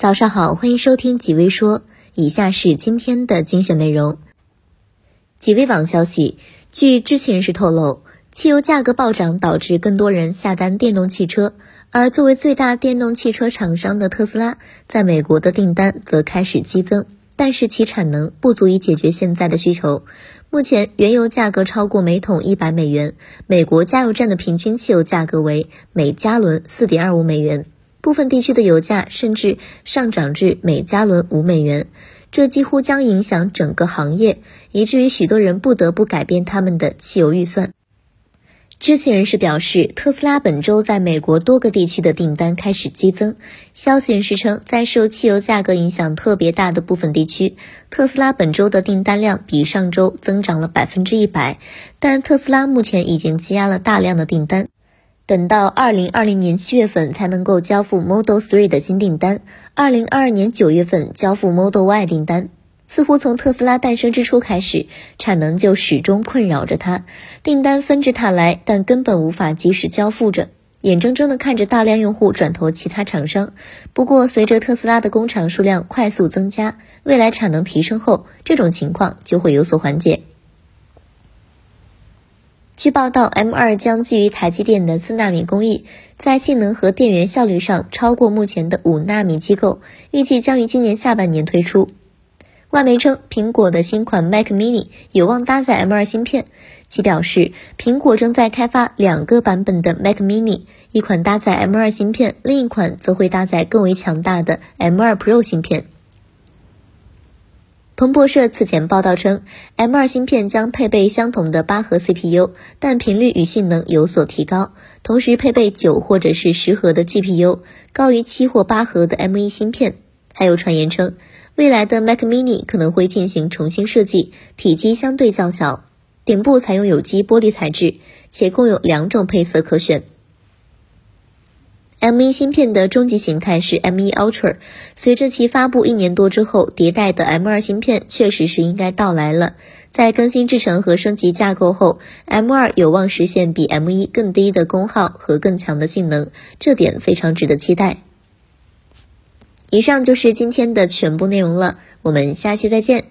早上好，欢迎收听几微说。以下是今天的精选内容。几微网消息，据知情人士透露，汽油价格暴涨导致更多人下单电动汽车，而作为最大电动汽车厂商的特斯拉，在美国的订单则开始激增，但是其产能不足以解决现在的需求。目前，原油价格超过每桶一百美元，美国加油站的平均汽油价格为每加仑四点二五美元。部分地区的油价甚至上涨至每加仑五美元，这几乎将影响整个行业，以至于许多人不得不改变他们的汽油预算。知情人士表示，特斯拉本周在美国多个地区的订单开始激增。消息人士称，在受汽油价格影响特别大的部分地区，特斯拉本周的订单量比上周增长了百分之一百，但特斯拉目前已经积压了大量的订单。等到二零二零年七月份才能够交付 Model 3的新订单，二零二二年九月份交付 Model Y 订单。似乎从特斯拉诞生之初开始，产能就始终困扰着它，订单纷至沓来，但根本无法及时交付着，眼睁睁地看着大量用户转投其他厂商。不过，随着特斯拉的工厂数量快速增加，未来产能提升后，这种情况就会有所缓解。据报道，M2 将基于台积电的四纳米工艺，在性能和电源效率上超过目前的五纳米机构，预计将于今年下半年推出。外媒称，苹果的新款 Mac Mini 有望搭载 M2 芯片。其表示，苹果正在开发两个版本的 Mac Mini，一款搭载 M2 芯片，另一款则会搭载更为强大的 M2 Pro 芯片。彭博社此前报道称，M2 芯片将配备相同的八核 CPU，但频率与性能有所提高，同时配备九或者是十核的 GPU，高于七或八核的 M1 芯片。还有传言称，未来的 Mac Mini 可能会进行重新设计，体积相对较小，顶部采用有机玻璃材质，且共有两种配色可选。M1 芯片的终极形态是 M1 Ultra，随着其发布一年多之后，迭代的 M2 芯片确实是应该到来了。在更新制程和升级架构后，M2 有望实现比 M1 更低的功耗和更强的性能，这点非常值得期待。以上就是今天的全部内容了，我们下期再见。